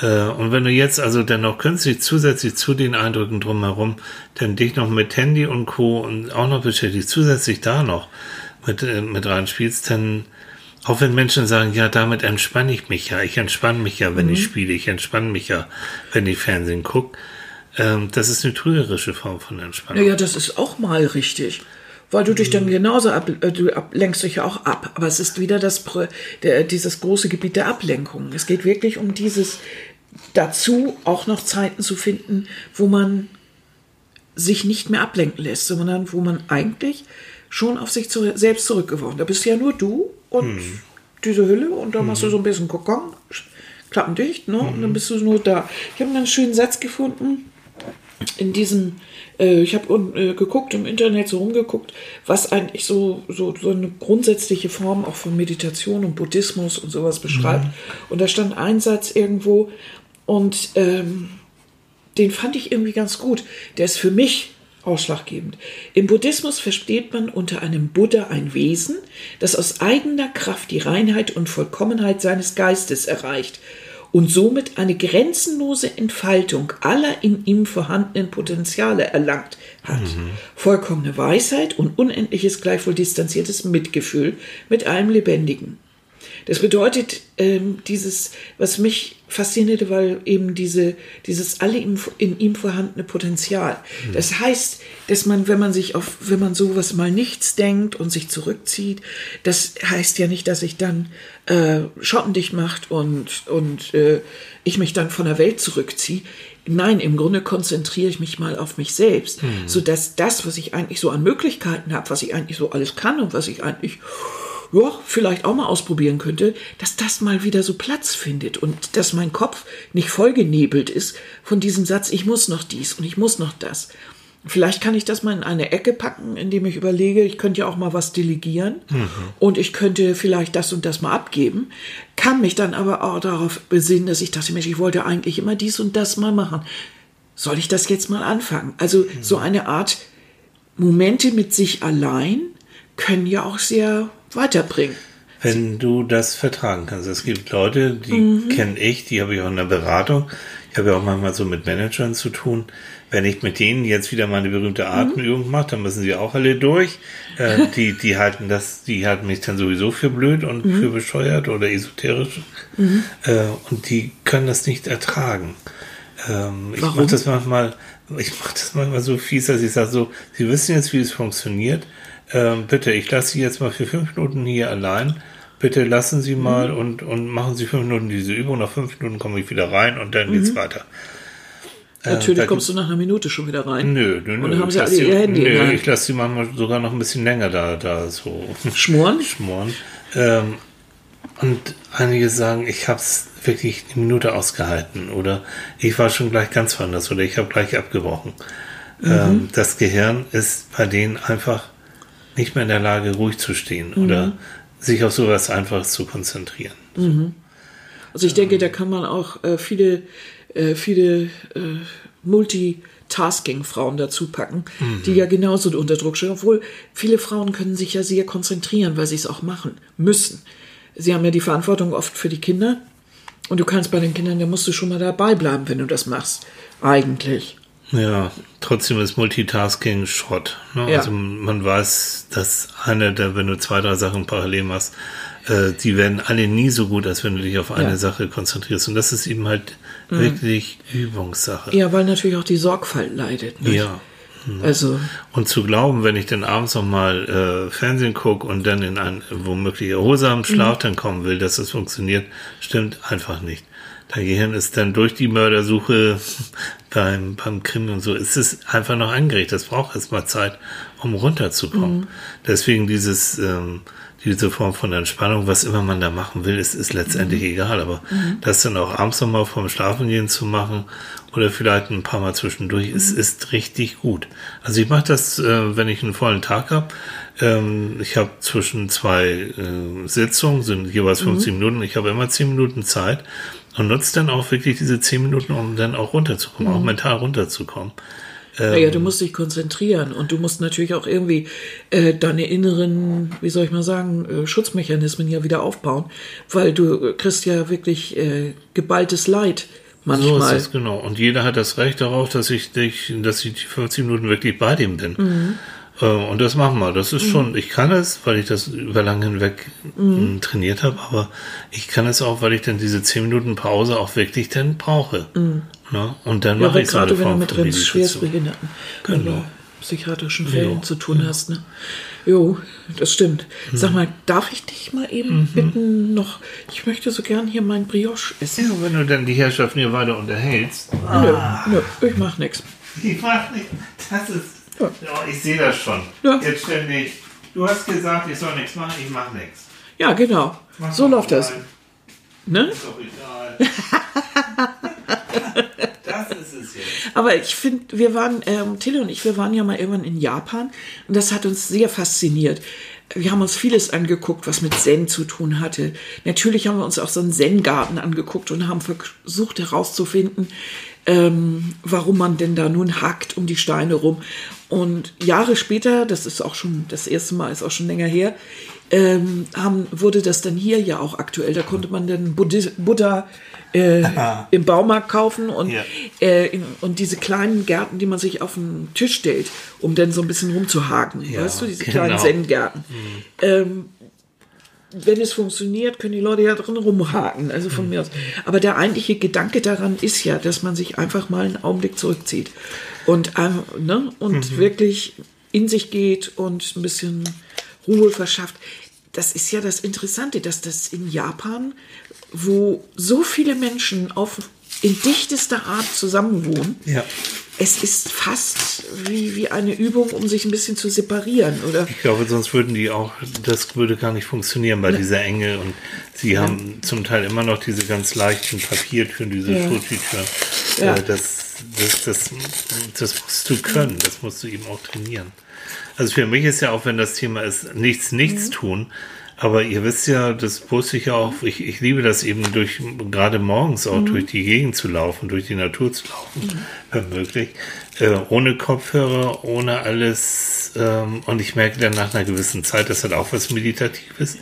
Äh, und wenn du jetzt also dennoch künstlich zusätzlich zu den Eindrücken drumherum, dann dich noch mit Handy und Co. und auch noch beschäftigst, zusätzlich da noch, mit, äh, mit reinspielst, dann auch wenn Menschen sagen, ja, damit entspanne ich mich ja, ich entspanne mich ja, wenn mhm. ich spiele, ich entspanne mich ja, wenn ich Fernsehen gucke, ähm, das ist eine trügerische Form von Entspannung. Ja, das ist auch mal richtig. Weil du dich dann mhm. genauso ab, äh, du ab, lenkst dich ja auch ab. Aber es ist wieder das, der, dieses große Gebiet der Ablenkung. Es geht wirklich um dieses dazu auch noch Zeiten zu finden, wo man sich nicht mehr ablenken lässt, sondern wo man eigentlich schon auf sich zu, selbst zurückgeworfen. Da bist ja nur du und hm. diese Hülle und da hm. machst du so ein bisschen Kokon, Klappen dicht, ne? Hm. Und dann bist du nur da. Ich habe einen schönen Satz gefunden in diesem, äh, ich habe äh, geguckt im Internet, so rumgeguckt, was eigentlich so, so, so eine grundsätzliche Form auch von Meditation und Buddhismus und sowas beschreibt. Mhm. Und da stand ein Satz irgendwo und ähm, den fand ich irgendwie ganz gut. Der ist für mich ausschlaggebend. Im Buddhismus versteht man unter einem Buddha ein Wesen, das aus eigener Kraft die Reinheit und Vollkommenheit seines Geistes erreicht und somit eine grenzenlose Entfaltung aller in ihm vorhandenen Potenziale erlangt hat. Mhm. Vollkommene Weisheit und unendliches gleichwohl distanziertes Mitgefühl mit allem Lebendigen. Das bedeutet, ähm, dieses, was mich faszinierte, weil eben diese, dieses alle in, in ihm vorhandene Potenzial. Mhm. Das heißt, dass man, wenn man sich auf, wenn man sowas mal nichts denkt und sich zurückzieht, das heißt ja nicht, dass ich dann äh, schottendicht macht und, und äh, ich mich dann von der Welt zurückziehe. Nein, im Grunde konzentriere ich mich mal auf mich selbst, mhm. so dass das, was ich eigentlich so an Möglichkeiten habe, was ich eigentlich so alles kann und was ich eigentlich ja, vielleicht auch mal ausprobieren könnte, dass das mal wieder so Platz findet und dass mein Kopf nicht vollgenebelt ist von diesem Satz, ich muss noch dies und ich muss noch das. Vielleicht kann ich das mal in eine Ecke packen, indem ich überlege, ich könnte ja auch mal was delegieren mhm. und ich könnte vielleicht das und das mal abgeben, kann mich dann aber auch darauf besinnen, dass ich dachte, Mensch, ich wollte eigentlich immer dies und das mal machen. Soll ich das jetzt mal anfangen? Also mhm. so eine Art Momente mit sich allein können ja auch sehr weiterbringen. Wenn du das vertragen kannst. Es gibt Leute, die mhm. kenne ich, die habe ich auch in der Beratung. Ich habe ja auch manchmal so mit Managern zu tun. Wenn ich mit denen jetzt wieder mal eine berühmte mhm. Atemübung mhm. mache, dann müssen sie auch alle durch. Äh, die, die halten das, die halten mich dann sowieso für blöd und mhm. für bescheuert oder esoterisch. Mhm. Äh, und die können das nicht ertragen. Ähm, ich mache das manchmal, ich mache das manchmal so fies, dass ich sage so, sie wissen jetzt, wie es funktioniert ähm, bitte, ich lasse Sie jetzt mal für fünf Minuten hier allein. Bitte lassen Sie mal mhm. und, und machen Sie fünf Minuten diese Übung. Nach fünf Minuten komme ich wieder rein und dann mhm. geht's weiter. Äh, Natürlich äh, kommst du nach einer Minute schon wieder rein. Nö, nö, nö. Und dann haben sie alle ihr Handy. Nö, ich lasse sie manchmal sogar noch ein bisschen länger da, da so. Schmoren? Schmoren. Ähm, und einige sagen, ich habe es wirklich eine Minute ausgehalten oder ich war schon gleich ganz woanders oder ich habe gleich abgebrochen. Mhm. Ähm, das Gehirn ist bei denen einfach nicht mehr in der Lage, ruhig zu stehen mhm. oder sich auf sowas einfach zu konzentrieren. Mhm. Also ich denke, da kann man auch äh, viele, äh, viele äh, Multitasking-Frauen dazu packen, mhm. die ja genauso unter Druck stehen. Obwohl viele Frauen können sich ja sehr konzentrieren, weil sie es auch machen müssen. Sie haben ja die Verantwortung oft für die Kinder. Und du kannst bei den Kindern, da musst du schon mal dabei bleiben, wenn du das machst. Eigentlich. Ja, trotzdem ist Multitasking Schrott. Ne? Ja. Also man weiß, dass eine der, wenn du zwei, drei Sachen parallel machst, äh, die werden alle nie so gut, als wenn du dich auf eine Ja. Sache konzentrierst. Und das ist eben halt wirklich Übungssache. Ja, weil natürlich auch die Sorgfalt leidet. Ne? Ja. Also, Und zu glauben, wenn ich dann abends noch mal äh, Fernsehen gucke und dann in einen womöglich erholsamen Schlaf dann kommen will, dass das funktioniert, stimmt einfach nicht. Dein Gehirn ist dann durch die Mördersuche beim, beim Krimi und so, ist es einfach noch angeregt. Das braucht erstmal Zeit, um runterzukommen. Deswegen dieses, ähm, diese Form von Entspannung, was immer man da machen will, ist, ist letztendlich egal. Aber das dann auch abends noch mal vorm Schlafengehen zu machen oder vielleicht ein paar Mal zwischendurch, ist, ist richtig gut. Also ich mache das, äh, wenn ich einen vollen Tag habe. Ähm, ich habe zwischen zwei äh, Sitzungen, sind jeweils 15 Minuten, ich habe immer 10 Minuten Zeit und nutze dann auch wirklich diese 10 Minuten, um dann auch runterzukommen, auch mental runterzukommen. naja, du musst dich konzentrieren und du musst natürlich auch irgendwie äh, deine inneren, wie soll ich mal sagen, äh, Schutzmechanismen ja wieder aufbauen, weil du kriegst ja wirklich äh, geballtes Leid So ist manchmal. es genau. Und jeder hat das Recht darauf, dass ich, dich, dass ich die 15 Minuten wirklich bei dem bin. Äh, Und das machen wir. Das ist schon, ich kann es, weil ich das über lang hinweg m, trainiert habe, aber ich kann es auch, weil ich dann diese 10 Minuten Pause auch wirklich dann brauche. Ne? Und dann ja, mache ich gerade wenn du Form mit von. Schwerstbehinderten Genau. psychiatrischen Fällen Ja, zu tun hast. Ne? Jo, das stimmt. Sag mal, darf ich dich mal eben bitten noch, ich möchte so gern hier mein Brioche essen. Ja, wenn du dann die Herrschaften hier weiter unterhältst. Nö, nö, ich mach nix. Ich mach nicht. Das ist. Ja. Ich sehe das schon. Ja. Jetzt ständig. Du hast gesagt, ich soll nichts machen, ich mach nichts. Ja, genau. Mach So läuft das. Ne? Ist doch egal. das ist es jetzt. Aber ich finde, wir waren, ähm, Tilly und ich, wir waren ja mal irgendwann in Japan und das hat uns sehr fasziniert. Wir haben uns vieles angeguckt, was mit Zen zu tun hatte. Natürlich haben wir uns auch so einen Zen-Garten angeguckt und haben versucht herauszufinden, ähm, warum man denn da nun hackt um die Steine rum. Und Jahre später, das ist auch schon, das erste Mal ist auch schon länger her, ähm, haben, wurde das dann hier ja auch aktuell. Da konnte man dann Buddhi Buddha äh, im Baumarkt kaufen und, Ja. äh, in, und diese kleinen Gärten, die man sich auf den Tisch stellt, um dann so ein bisschen rumzuhaken. Ja, weißt du, diese genau. kleinen Zen-Gärten. Ähm, wenn es funktioniert, können die Leute ja drin rumhaken, also von mir aus. Aber der eigentliche Gedanke daran ist ja, dass man sich einfach mal einen Augenblick zurückzieht und, ähm, ne, und wirklich in sich geht und ein bisschen Ruhe verschafft. Das ist ja das Interessante, dass das in Japan, wo so viele Menschen auf in dichtester Art zusammenwohnen, Ja. es ist fast wie, wie eine Übung, um sich ein bisschen zu separieren, oder? Ich glaube, sonst würden die auch, das würde gar nicht funktionieren bei dieser Enge. Und sie haben zum Teil immer noch diese ganz leichten Papiertüren, diese Ja. Schultütüren. Ja. Äh, das, das, das, das musst du können, das musst du eben auch trainieren. Also für mich ist ja auch, wenn das Thema ist, nichts, nichts tun. Aber ihr wisst ja, das wusste ich ja auch, ich, ich liebe das eben durch, gerade morgens auch durch die Gegend zu laufen, durch die Natur zu laufen, wenn möglich. Äh, ohne Kopfhörer, ohne alles. Ähm, und ich merke dann nach einer gewissen Zeit, das hat auch was Meditatives.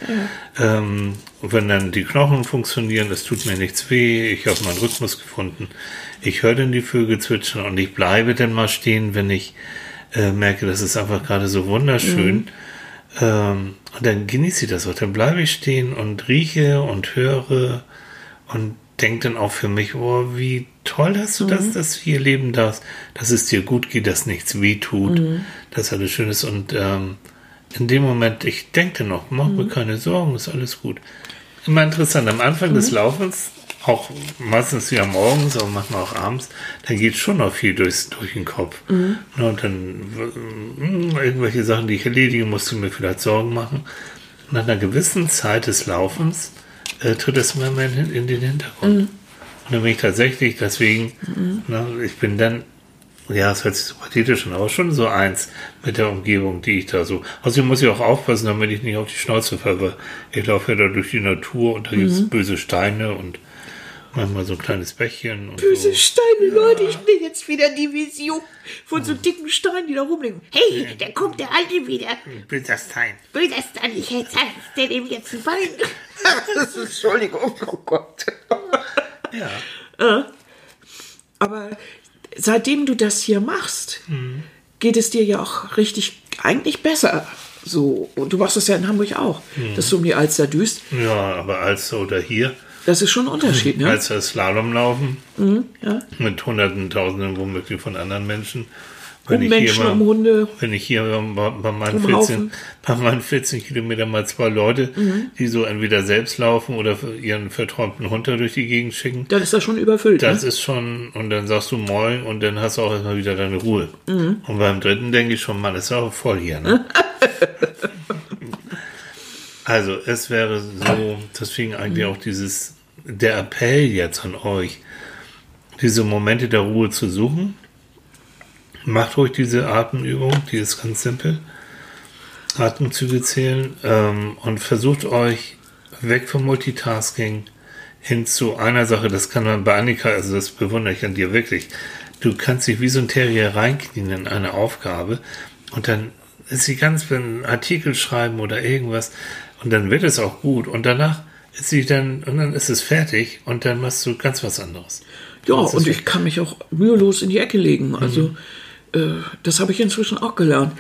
Ähm, wenn dann die Knochen funktionieren, es tut mir nichts weh, ich habe meinen Rhythmus gefunden. Ich höre dann die Vögel zwitschern und ich bleibe dann mal stehen, wenn ich äh, merke, das ist einfach gerade so wunderschön. Ähm, und dann genieße ich das auch. Dann bleibe ich stehen und rieche und höre und denke dann auch für mich, oh, wie toll, dass du das, dass du hier leben darfst, dass es dir gut geht, dass nichts weh tut, dass alles schön ist. Und ähm, in dem Moment, ich denke noch, mach mir keine Sorgen, ist alles gut. Immer interessant, am Anfang des Laufens, auch meistens ja morgens, aber manchmal auch abends, dann geht schon noch viel durchs, durch den Kopf. Na, und dann äh, irgendwelche Sachen, die ich erledigen muss, die mir vielleicht Sorgen machen. Nach einer gewissen Zeit des Laufens äh, tritt es immer mehr in, in den Hintergrund. Und dann bin ich tatsächlich, deswegen, na, ich bin dann, ja, es hört sich so pathetisch an, aber schon so eins mit der Umgebung, die ich da so. Außerdem muss ich auch aufpassen, damit ich nicht auf die Schnauze falle, ich laufe ja da durch die Natur und da gibt es böse Steine und manchmal so ein kleines Bächchen. Und Böse so. Steine, Leute, ich bin jetzt wieder die Vision von so dicken Steinen, die da rumliegen. Hey, da kommt der Alte wieder. Böser Stein. Böser Stan, ich dir dem jetzt ein Bein. Entschuldigung, oh Gott. Ja. Aber seitdem du das hier machst, geht es dir ja auch richtig, eigentlich besser. so, und du machst das ja in Hamburg auch, dass du um die Alster düst. Ja, aber als oder hier, Das ist schon ein Unterschied, ne? als wir Slalom laufen, ja. mit Hunderten, Tausenden womöglich von anderen Menschen. Wenn Um Menschen, mal- um Hunde. Wenn ich hier bei, bei, meinen Um 14, Haufen. bei meinen 14 Kilometern mal zwei Leute, Mhm. die so entweder selbst laufen oder ihren verträumten Hund da durch die Gegend schicken, Dann ist das schon überfüllt. das ne? ist schon, und dann sagst du Moin und dann hast du auch erstmal wieder deine Ruhe. Mhm. Und beim dritten denke ich schon, Mann, ist auch voll hier, ne? also, es wäre so, deswegen eigentlich Mhm. auch dieses, der Appell jetzt an euch, diese Momente der Ruhe zu suchen. Macht ruhig diese Atemübung, die ist ganz simpel. Atemzüge zählen ähm, und versucht euch weg vom Multitasking hin zu einer Sache. Das kann man bei Annika, also das bewundere ich an dir wirklich. Du kannst dich wie so ein Terrier reinknien in eine Aufgabe und dann ist sie ganz, wenn Artikel schreiben oder irgendwas und dann wird es auch gut und danach sie dann und dann ist es fertig und dann machst du ganz was anderes. Ja, und ich kann mich auch mühelos in die Ecke legen. Also, äh, das habe ich inzwischen auch gelernt.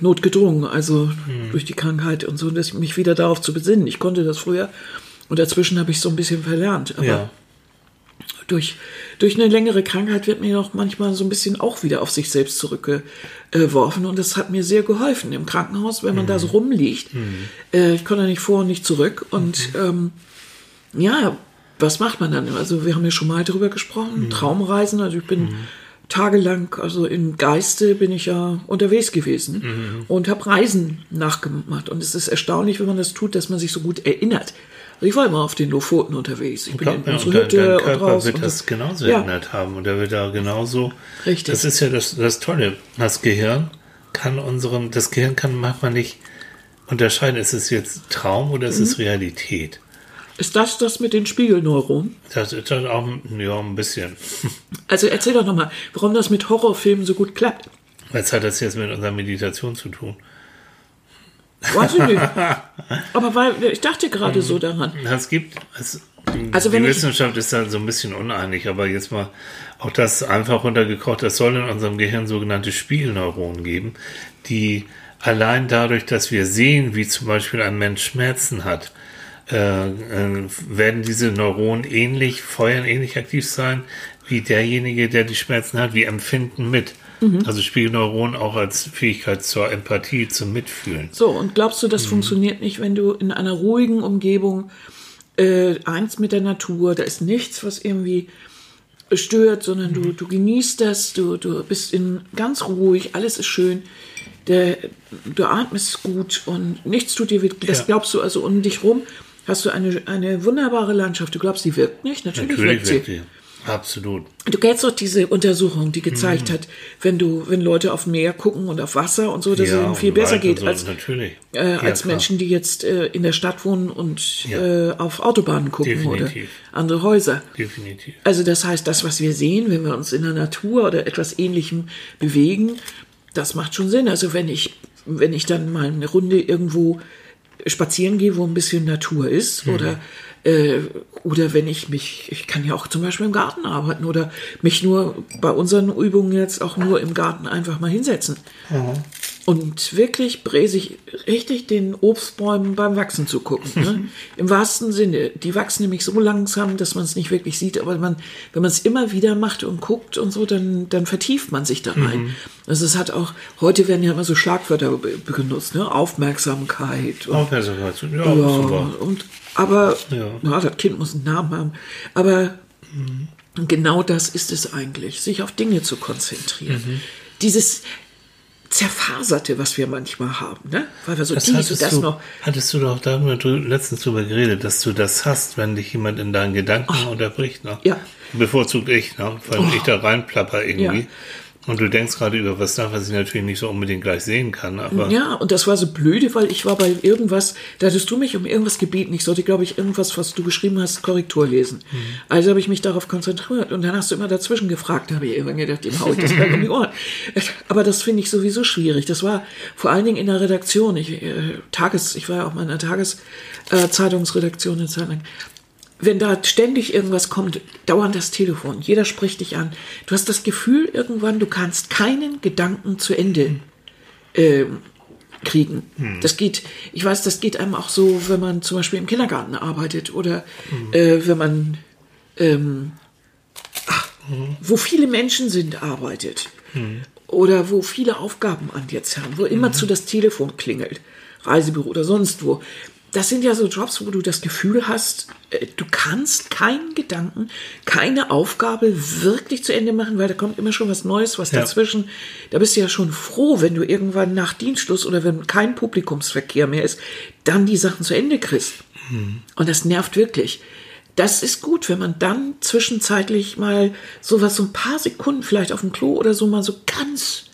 Notgedrungen, also durch die Krankheit und so, dass ich mich wieder darauf zu besinnen. Ich konnte das früher und dazwischen habe ich so ein bisschen verlernt. Aber ja. Durch, durch eine längere Krankheit wird mir noch manchmal so ein bisschen auch wieder auf sich selbst zurückgeworfen. Und das hat mir sehr geholfen im Krankenhaus, wenn man da so rumliegt. Äh, ich konnte nicht vor und nicht zurück. Und ähm, ja, was macht man dann? Also wir haben ja schon mal darüber gesprochen, Traumreisen. Also ich bin tagelang, also im Geiste bin ich ja unterwegs gewesen und habe Reisen nachgemacht. Und es ist erstaunlich, wenn man das tut, dass man sich so gut erinnert. Ich war immer auf den Lofoten unterwegs. Ich bin in Glaub mir, unsere und dein, Hütte dein und Körper raus. wird und das genauso Ja. erinnert haben und er wird da genauso. Richtig. Das ist ja das, das Tolle. Das Gehirn kann unserem, das Gehirn kann manchmal nicht unterscheiden, ist es jetzt Traum oder ist Mhm. es Realität? Ist das das mit den Spiegelneuronen? Das ist dann auch ja, ein bisschen. Also erzähl doch nochmal, warum das mit Horrorfilmen so gut klappt. Was hat das jetzt mit unserer Meditation zu tun? Weiß ich nicht. Aber weil, ich dachte gerade so daran. Es gibt, es, Also die Wissenschaft ist da so ein bisschen uneinig, aber jetzt mal auch das einfach runtergekocht, es soll in unserem Gehirn sogenannte Spiegelneuronen geben, die allein dadurch, dass wir sehen, wie zum Beispiel ein Mensch Schmerzen hat, äh, äh, werden diese Neuronen ähnlich, feuern ähnlich aktiv sein, wie derjenige, der die Schmerzen hat, wie empfinden mit. Mhm. Also Spiegelneuronen auch als Fähigkeit zur Empathie, zum Mitfühlen. So, und glaubst du, das funktioniert nicht, wenn du in einer ruhigen Umgebung äh, eins mit der Natur, da ist nichts, was irgendwie stört, sondern du, du genießt das, du, du bist in ganz ruhig, alles ist schön, der, du atmest gut und nichts tut dir weh. Das Ja. glaubst du also um dich rum hast du eine, eine wunderbare Landschaft. Du glaubst, die wirkt nicht? Natürlich, Natürlich wirkt sie. wirkt. Absolut. Du kennst doch diese Untersuchung, die Mhm. gezeigt hat, wenn du, wenn Leute auf Meer gucken und auf Wasser und so, dass es ihnen viel besser geht so, als, natürlich. äh, Ja, als klar. Menschen, die jetzt äh, in der Stadt wohnen und Ja. äh, auf Autobahnen gucken Definitiv. oder andere Häuser. Definitiv. Also das heißt, das, was wir sehen, wenn wir uns in der Natur oder etwas Ähnlichem bewegen, das macht schon Sinn. Also wenn ich, wenn ich dann mal eine Runde irgendwo spazieren gehe, wo ein bisschen Natur ist, oder äh, oder wenn ich mich, ich kann ja auch zum Beispiel im Garten arbeiten oder mich nur bei unseren Übungen jetzt auch nur im Garten einfach mal hinsetzen. Und wirklich bräsig richtig den Obstbäumen beim Wachsen zu gucken. Ne? Im wahrsten Sinne. Die wachsen nämlich so langsam, dass man es nicht wirklich sieht. Aber man, wenn man es immer wieder macht und guckt und so, dann, dann vertieft man sich da rein. Also es hat auch, heute werden ja immer so Schlagwörter be- benutzt, ne? Aufmerksamkeit. Und, Aufmerksamkeit. Ja, ja, super. und, aber, Ja. ja. das Kind muss einen Namen haben. Aber genau das ist es eigentlich, sich auf Dinge zu konzentrieren. Mhm. Dieses Zerfaserte, was wir manchmal haben, ne? Weil wir so Das dies und hattest, das du, noch. hattest du doch darüber letztens drüber geredet, dass du das hast, wenn dich jemand in deinen Gedanken unterbricht. Ne? Ja. Bevorzugt ich, ne? weil ich da reinplapper irgendwie. Ja. Und du denkst gerade über was nach, was ich natürlich nicht so unbedingt gleich sehen kann. Aber Ja, und das war so blöde, weil ich war bei irgendwas, da hattest du mich um irgendwas gebeten. Ich sollte, glaube ich, irgendwas, was du geschrieben hast, Korrektur lesen. Mhm. Also habe ich mich darauf konzentriert und dann hast du immer dazwischen gefragt. Da habe ich irgendwann gedacht, dem hau ich das gleich um die Ohren. Aber das finde ich sowieso schwierig. Das war vor allen Dingen in der Redaktion. Ich, äh, Tages, ich war ja auch mal in der Tageszeitungsredaktion eine Zeit lang. Wenn da ständig irgendwas kommt, dauernd das Telefon, jeder spricht dich an. Du hast das Gefühl irgendwann, du kannst keinen Gedanken zu Ende ähm, kriegen. Das geht, ich weiß, das geht einem auch so, wenn man zum Beispiel im Kindergarten arbeitet oder äh, wenn man ähm, ach, wo viele Menschen sind, arbeitet. Oder wo viele Aufgaben an dir zerren, wo immer zu das Telefon klingelt, Reisebüro oder sonst wo. Das sind ja so Jobs, wo du das Gefühl hast, äh, du kannst keinen Gedanken, keine Aufgabe wirklich zu Ende machen, weil da kommt immer schon was Neues, was Ja. dazwischen. Da bist du ja schon froh, wenn du irgendwann nach Dienstschluss oder wenn kein Publikumsverkehr mehr ist, dann die Sachen zu Ende kriegst. Und das nervt wirklich. Das ist gut, wenn man dann zwischenzeitlich mal sowas, so ein paar Sekunden vielleicht auf dem Klo oder so mal so ganz,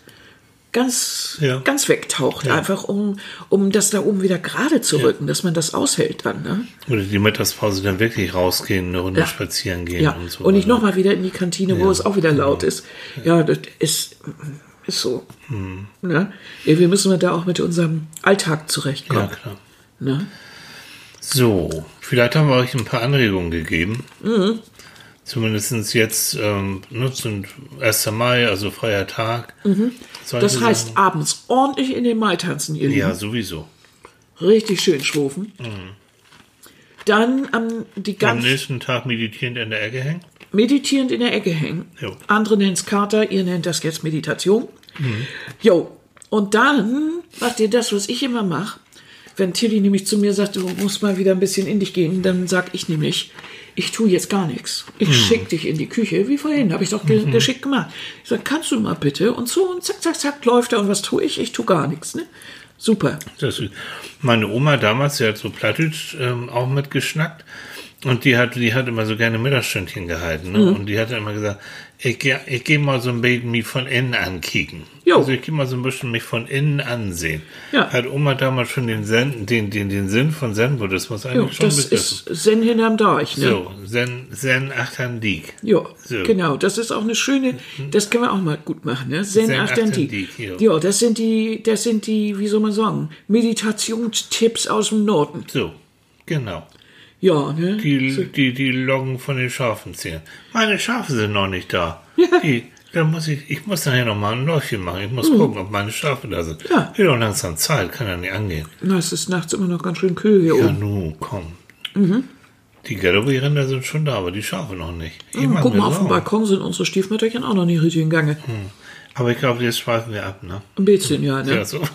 ganz, Ja. ganz wegtaucht. Ja. Einfach um, um das da oben wieder gerade zu rücken, dass man das aushält dann. Ne? Oder die Mittagspause dann wirklich rausgehen, eine Runde Ja. spazieren gehen Ja. und so. Und nicht nochmal wieder in die Kantine, wo Ja. es auch wieder laut ist. Ja, das ist, ist so. Hm. Ne? Ja, wir müssen da auch mit unserem Alltag zurechtkommen. Ja, klar. Ne? So, vielleicht haben wir euch ein paar Anregungen gegeben. Mhm. Zumindest jetzt ähm, ne, sind 1. Mai, also freier Tag. Mhm. Das heißt, Sachen. abends ordentlich in den Mai tanzen, ihr Lieben. Ja, sowieso. Richtig schön schwufen. Dann am die Am ganz nächsten Tag meditierend in der Ecke hängen. meditierend in der Ecke hängen. Jo. Andere nennen es Kater, ihr nennt das jetzt Meditation. Jo. Und dann macht ihr das, was ich immer mache. Wenn Tilly nämlich zu mir sagt, du musst mal wieder ein bisschen in dich gehen, dann sag ich nämlich, ich tue jetzt gar nichts. Ich schick dich in die Küche, wie vorhin, habe ich doch ge geschickt gemacht. Ich sag, kannst du mal bitte? Und so, und zack, zack, zack, läuft er. Und was tue ich? Ich tue gar nichts. Ne? Super. Das meine Oma damals, die hat so Plattdeutsch ähm, auch mitgeschnackt. Und die hat, die hat immer so gerne Mittagsstündchen gehalten. Ne? Mhm. Und die hat immer gesagt, ich, geh- ich gehe mal so ein bisschen mich von innen ankicken. Jo. Also ich gehe mal so ein bisschen mich von innen ansehen. Ja. Hat Oma damals schon den, Zen, den, den, den Sinn von Zen-Buddhismus eigentlich Jo, schon das begriffen. ist Zen hinterm Deich. Ne? So, Zen, Zen Achtandik. Ja, So. genau. Das ist auch eine schöne, das können wir auch mal gut machen, ne? Zen, Zen. Achtantik, ja. Ja, das sind die, das sind die, wie soll man sagen, Meditationstipps aus dem Norden. So, genau. Ja, ne? Die, die, die Loggen von den Schafen zählen. Meine Schafe sind noch nicht da. Die, da muss ich, ich muss nachher noch mal ein Läufchen machen. Ich muss gucken, ob meine Schafe da sind. Mhm. Ja. Wird doch langsam Zeit, kann ja nicht angehen. Na, es ist nachts immer noch ganz schön kühl hier Ja, oben. nu, komm. Mhm. Die Galloway-Rinder sind schon da, aber die Schafe noch nicht. Ich Hm, mach Guck mal, auf dem. Balkon sind unsere Stiefmütterchen auch noch nicht richtig in Gange. Aber ich glaube, jetzt schweifen wir ab, ne? Ein bisschen, ja, ne? Ja, so.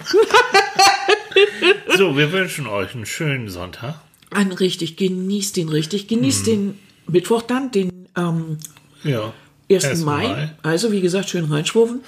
so, wir wünschen euch einen schönen Sonntag. Ein richtig, genießt den richtig. Genießt den Mittwoch dann, den ähm, Ja. 1. 1. Mai. Also, wie gesagt, schön reinschwufen.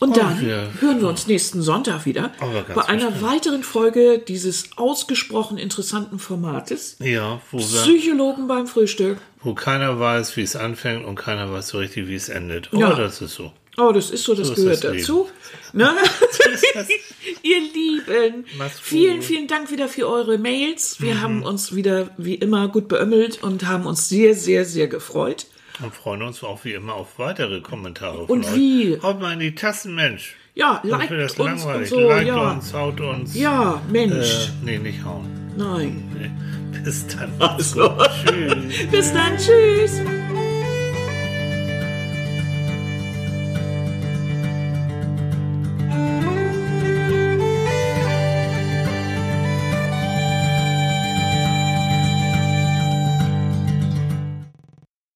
Und dann wir- hören wir uns nächsten Sonntag wieder ganz bei einer bestimmt. weiteren Folge dieses ausgesprochen interessanten Formates. Ja, wo, wir, Psychologen beim Frühstück. wo keiner weiß, wie es anfängt und keiner weiß so richtig, wie es endet. Oh, Ja. das ist so. Oh, das ist so, das ist gehört das dazu. Ne? das. Ihr Lieben, vielen, vielen Dank wieder für eure Mails. Wir haben uns wieder wie immer gut beömmelt und haben uns sehr, sehr, sehr gefreut. Und freuen uns auch wie immer auf weitere Kommentare. Und euch. wie? Haut mal in die Tasten, Mensch. Ja, liked uns und langweilig. so. Liked ja. uns, haut uns. ja, Mensch. Äh, nee, nicht hauen. Nein. Nee. Bis dann. Also. Tschüss. Bis dann. Tschüss.